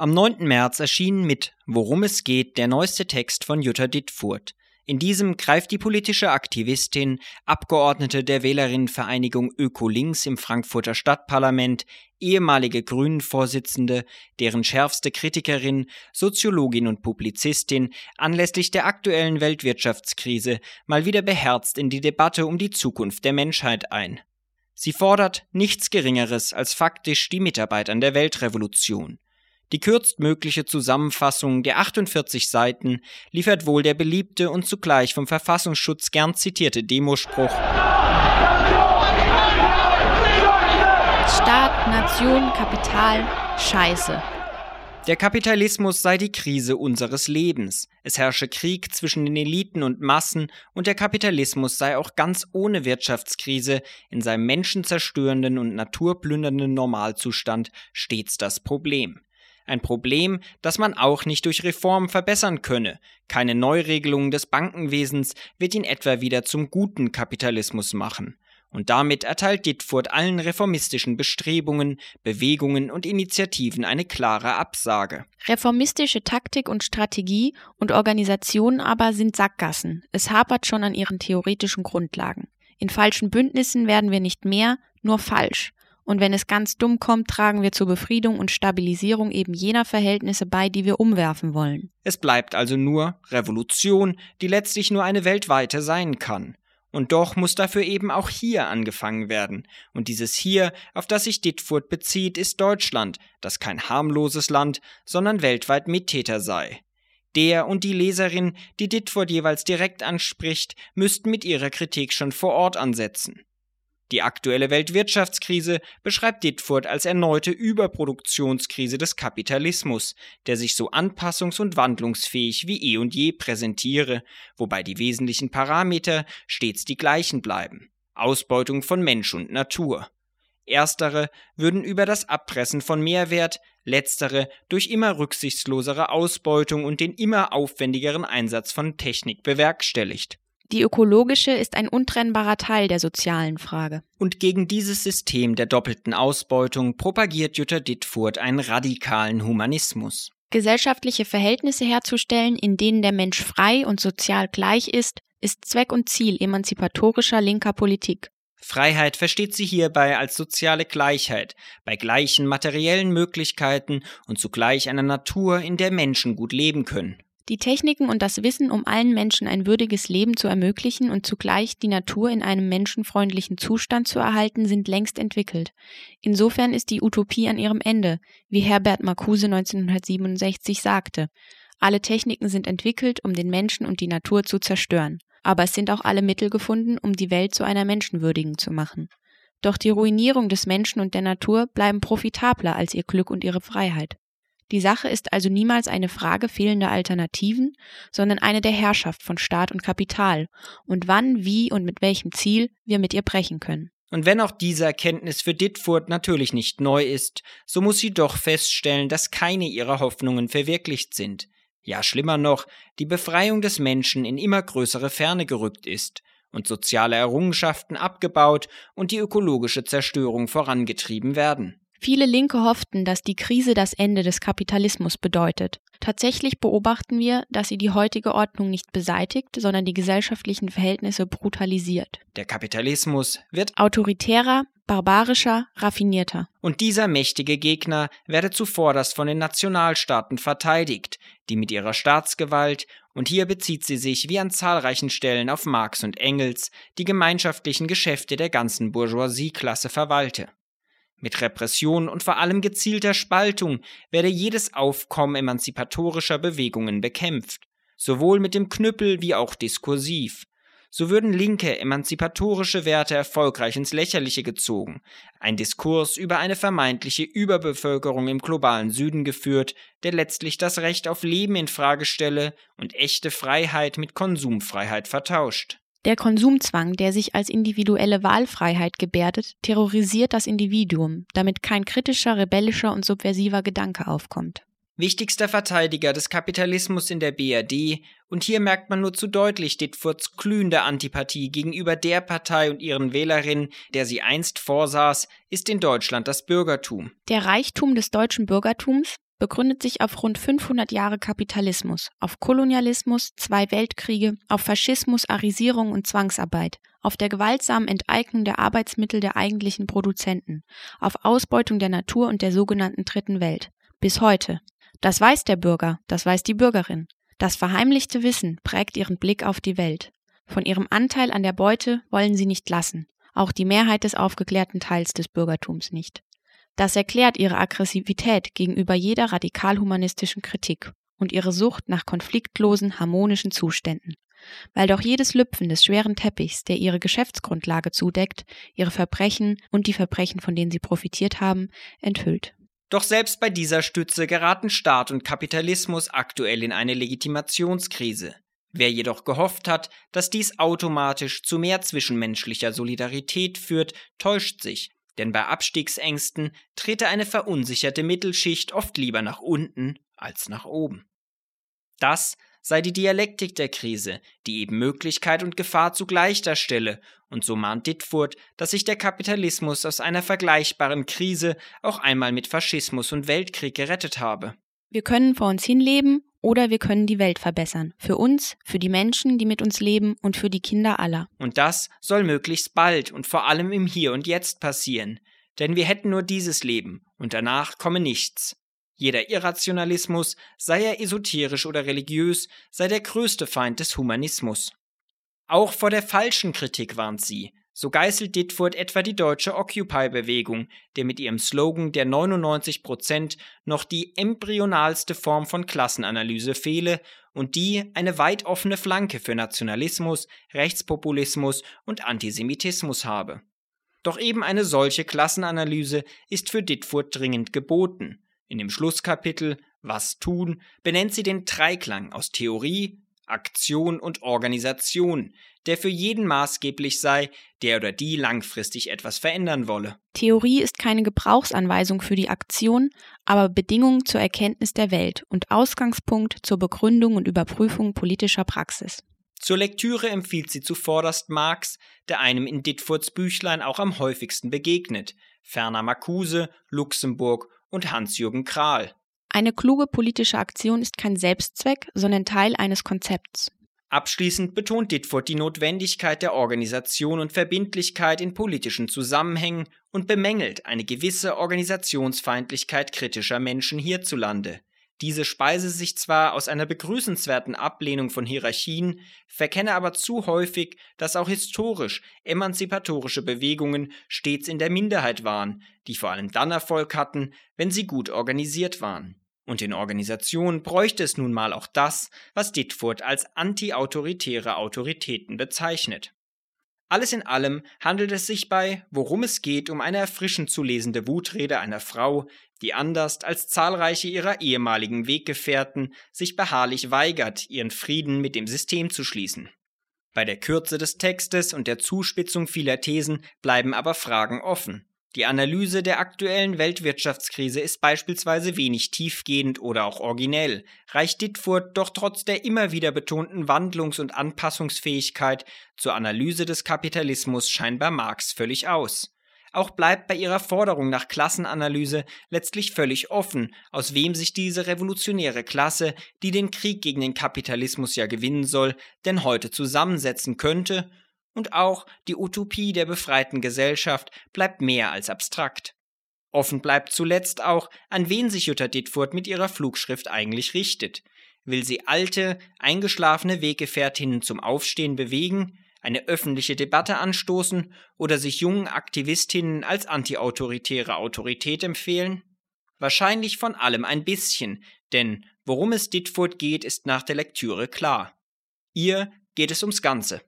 Am 9. März erschien mit Worum es geht der neueste Text von Jutta Dittfurt. In diesem greift die politische Aktivistin, Abgeordnete der Wählerinnenvereinigung Öko-Links im Frankfurter Stadtparlament, ehemalige Grünen-Vorsitzende, deren schärfste Kritikerin, Soziologin und Publizistin, anlässlich der aktuellen Weltwirtschaftskrise mal wieder beherzt in die Debatte um die Zukunft der Menschheit ein. Sie fordert nichts Geringeres als faktisch die Mitarbeit an der Weltrevolution. Die kürztmögliche Zusammenfassung der 48 Seiten liefert wohl der beliebte und zugleich vom Verfassungsschutz gern zitierte Demospruch Staat, Nation, Kapital, Scheiße. Der Kapitalismus sei die Krise unseres Lebens. Es herrsche Krieg zwischen den Eliten und Massen und der Kapitalismus sei auch ganz ohne Wirtschaftskrise in seinem menschenzerstörenden und naturplündernden Normalzustand stets das Problem. Ein Problem, das man auch nicht durch Reformen verbessern könne. Keine Neuregelung des Bankenwesens wird ihn etwa wieder zum guten Kapitalismus machen. Und damit erteilt Dittfurt allen reformistischen Bestrebungen, Bewegungen und Initiativen eine klare Absage. Reformistische Taktik und Strategie und Organisation aber sind Sackgassen. Es hapert schon an ihren theoretischen Grundlagen. In falschen Bündnissen werden wir nicht mehr, nur falsch. Und wenn es ganz dumm kommt, tragen wir zur Befriedung und Stabilisierung eben jener Verhältnisse bei, die wir umwerfen wollen. Es bleibt also nur Revolution, die letztlich nur eine weltweite sein kann. Und doch muss dafür eben auch hier angefangen werden. Und dieses hier, auf das sich Dittfurt bezieht, ist Deutschland, das kein harmloses Land, sondern weltweit Mittäter sei. Der und die Leserin, die Dittfurt jeweils direkt anspricht, müssten mit ihrer Kritik schon vor Ort ansetzen. Die aktuelle Weltwirtschaftskrise beschreibt Dittfurt als erneute Überproduktionskrise des Kapitalismus, der sich so anpassungs- und wandlungsfähig wie eh und je präsentiere, wobei die wesentlichen Parameter stets die gleichen bleiben. Ausbeutung von Mensch und Natur. Erstere würden über das Abpressen von Mehrwert, letztere durch immer rücksichtslosere Ausbeutung und den immer aufwendigeren Einsatz von Technik bewerkstelligt. Die ökologische ist ein untrennbarer Teil der sozialen Frage. Und gegen dieses System der doppelten Ausbeutung propagiert Jutta Dittfurt einen radikalen Humanismus. Gesellschaftliche Verhältnisse herzustellen, in denen der Mensch frei und sozial gleich ist, ist Zweck und Ziel emanzipatorischer linker Politik. Freiheit versteht sie hierbei als soziale Gleichheit, bei gleichen materiellen Möglichkeiten und zugleich einer Natur, in der Menschen gut leben können. Die Techniken und das Wissen, um allen Menschen ein würdiges Leben zu ermöglichen und zugleich die Natur in einem menschenfreundlichen Zustand zu erhalten, sind längst entwickelt. Insofern ist die Utopie an ihrem Ende, wie Herbert Marcuse 1967 sagte. Alle Techniken sind entwickelt, um den Menschen und die Natur zu zerstören. Aber es sind auch alle Mittel gefunden, um die Welt zu einer menschenwürdigen zu machen. Doch die Ruinierung des Menschen und der Natur bleiben profitabler als ihr Glück und ihre Freiheit. Die Sache ist also niemals eine Frage fehlender Alternativen, sondern eine der Herrschaft von Staat und Kapital und wann, wie und mit welchem Ziel wir mit ihr brechen können. Und wenn auch diese Erkenntnis für Dittfurt natürlich nicht neu ist, so muss sie doch feststellen, dass keine ihrer Hoffnungen verwirklicht sind. Ja, schlimmer noch, die Befreiung des Menschen in immer größere Ferne gerückt ist und soziale Errungenschaften abgebaut und die ökologische Zerstörung vorangetrieben werden. Viele Linke hofften, dass die Krise das Ende des Kapitalismus bedeutet. Tatsächlich beobachten wir, dass sie die heutige Ordnung nicht beseitigt, sondern die gesellschaftlichen Verhältnisse brutalisiert. Der Kapitalismus wird autoritärer, barbarischer, raffinierter. Und dieser mächtige Gegner werde zuvorderst von den Nationalstaaten verteidigt, die mit ihrer Staatsgewalt, und hier bezieht sie sich wie an zahlreichen Stellen auf Marx und Engels, die gemeinschaftlichen Geschäfte der ganzen Bourgeoisieklasse verwalte. Mit Repression und vor allem gezielter Spaltung werde jedes Aufkommen emanzipatorischer Bewegungen bekämpft, sowohl mit dem Knüppel wie auch diskursiv. So würden linke emanzipatorische Werte erfolgreich ins Lächerliche gezogen, ein Diskurs über eine vermeintliche Überbevölkerung im globalen Süden geführt, der letztlich das Recht auf Leben in Frage stelle und echte Freiheit mit Konsumfreiheit vertauscht. Der Konsumzwang, der sich als individuelle Wahlfreiheit gebärdet, terrorisiert das Individuum, damit kein kritischer, rebellischer und subversiver Gedanke aufkommt. Wichtigster Verteidiger des Kapitalismus in der BRD, und hier merkt man nur zu deutlich Dittfurts glühende Antipathie gegenüber der Partei und ihren Wählerinnen, der sie einst vorsaß, ist in Deutschland das Bürgertum. Der Reichtum des deutschen Bürgertums, begründet sich auf rund 500 Jahre Kapitalismus, auf Kolonialismus, zwei Weltkriege, auf Faschismus, Arisierung und Zwangsarbeit, auf der gewaltsamen Enteignung der Arbeitsmittel der eigentlichen Produzenten, auf Ausbeutung der Natur und der sogenannten Dritten Welt. Bis heute. Das weiß der Bürger, das weiß die Bürgerin. Das verheimlichte Wissen prägt ihren Blick auf die Welt. Von ihrem Anteil an der Beute wollen sie nicht lassen, auch die Mehrheit des aufgeklärten Teils des Bürgertums nicht. Das erklärt ihre Aggressivität gegenüber jeder radikal-humanistischen Kritik und ihre Sucht nach konfliktlosen, harmonischen Zuständen. Weil doch jedes Lüpfen des schweren Teppichs, der ihre Geschäftsgrundlage zudeckt, ihre Verbrechen und die Verbrechen, von denen sie profitiert haben, enthüllt. Doch selbst bei dieser Stütze geraten Staat und Kapitalismus aktuell in eine Legitimationskrise. Wer jedoch gehofft hat, dass dies automatisch zu mehr zwischenmenschlicher Solidarität führt, täuscht sich, denn bei Abstiegsängsten trete eine verunsicherte Mittelschicht oft lieber nach unten als nach oben. Das sei die Dialektik der Krise, die eben Möglichkeit und Gefahr zugleich darstelle, und so mahnt Dittfurt, dass sich der Kapitalismus aus einer vergleichbaren Krise auch einmal mit Faschismus und Weltkrieg gerettet habe. Wir können vor uns hinleben oder wir können die Welt verbessern. Für uns, für die Menschen, die mit uns leben und für die Kinder aller. Und das soll möglichst bald und vor allem im Hier und Jetzt passieren. Denn wir hätten nur dieses Leben und danach komme nichts. Jeder Irrationalismus, sei er esoterisch oder religiös, sei der größte Feind des Humanismus. Auch vor der falschen Kritik warnt sie, so geißelt Ditfurth etwa die deutsche Occupy-Bewegung, der mit ihrem Slogan der 99 Prozent noch die embryonalste Form von Klassenanalyse fehle und die eine weit offene Flanke für Nationalismus, Rechtspopulismus und Antisemitismus habe. Doch eben eine solche Klassenanalyse ist für Ditfurth dringend geboten. In dem Schlusskapitel Was tun benennt sie den Dreiklang aus Theorie, Aktion und Organisation, der für jeden maßgeblich sei, der oder die langfristig etwas verändern wolle. Theorie ist keine Gebrauchsanweisung für die Aktion, aber Bedingung zur Erkenntnis der Welt und Ausgangspunkt zur Begründung und Überprüfung politischer Praxis. Zur Lektüre empfiehlt sie zuvorderst Marx, der einem in Dittfurts Büchlein auch am häufigsten begegnet, ferner Marcuse, Luxemburg und Hans-Jürgen Krahl. Eine kluge politische Aktion ist kein Selbstzweck, sondern Teil eines Konzepts. Abschließend betont Ditfurth die Notwendigkeit der Organisation und Verbindlichkeit in politischen Zusammenhängen und bemängelt eine gewisse Organisationsfeindlichkeit kritischer Menschen hierzulande. Diese speise sich zwar aus einer begrüßenswerten Ablehnung von Hierarchien, verkenne aber zu häufig, dass auch historisch emanzipatorische Bewegungen stets in der Minderheit waren, die vor allem dann Erfolg hatten, wenn sie gut organisiert waren. Und in Organisationen bräuchte es nun mal auch das, was Dittfurt als antiautoritäre Autoritäten bezeichnet. Alles in allem handelt es sich bei Worum es geht um eine erfrischend zu lesende Wutrede einer Frau, die anders als zahlreiche ihrer ehemaligen Weggefährten sich beharrlich weigert, ihren Frieden mit dem System zu schließen. Bei der Kürze des Textes und der Zuspitzung vieler Thesen bleiben aber Fragen offen. Die Analyse der aktuellen Weltwirtschaftskrise ist beispielsweise wenig tiefgehend oder auch originell, reicht Dittfurt doch trotz der immer wieder betonten Wandlungs- und Anpassungsfähigkeit zur Analyse des Kapitalismus scheinbar Marx völlig aus. Auch bleibt bei ihrer Forderung nach Klassenanalyse letztlich völlig offen, aus wem sich diese revolutionäre Klasse, die den Krieg gegen den Kapitalismus ja gewinnen soll, denn heute zusammensetzen könnte und auch die Utopie der befreiten Gesellschaft bleibt mehr als abstrakt. Offen bleibt zuletzt auch, an wen sich Jutta Dittfurt mit ihrer Flugschrift eigentlich richtet. Will sie alte, eingeschlafene Weggefährtinnen zum Aufstehen bewegen, eine öffentliche Debatte anstoßen oder sich jungen Aktivistinnen als antiautoritäre Autorität empfehlen? Wahrscheinlich von allem ein bisschen, denn worum es Dittfurt geht, ist nach der Lektüre klar. Ihr geht es ums Ganze.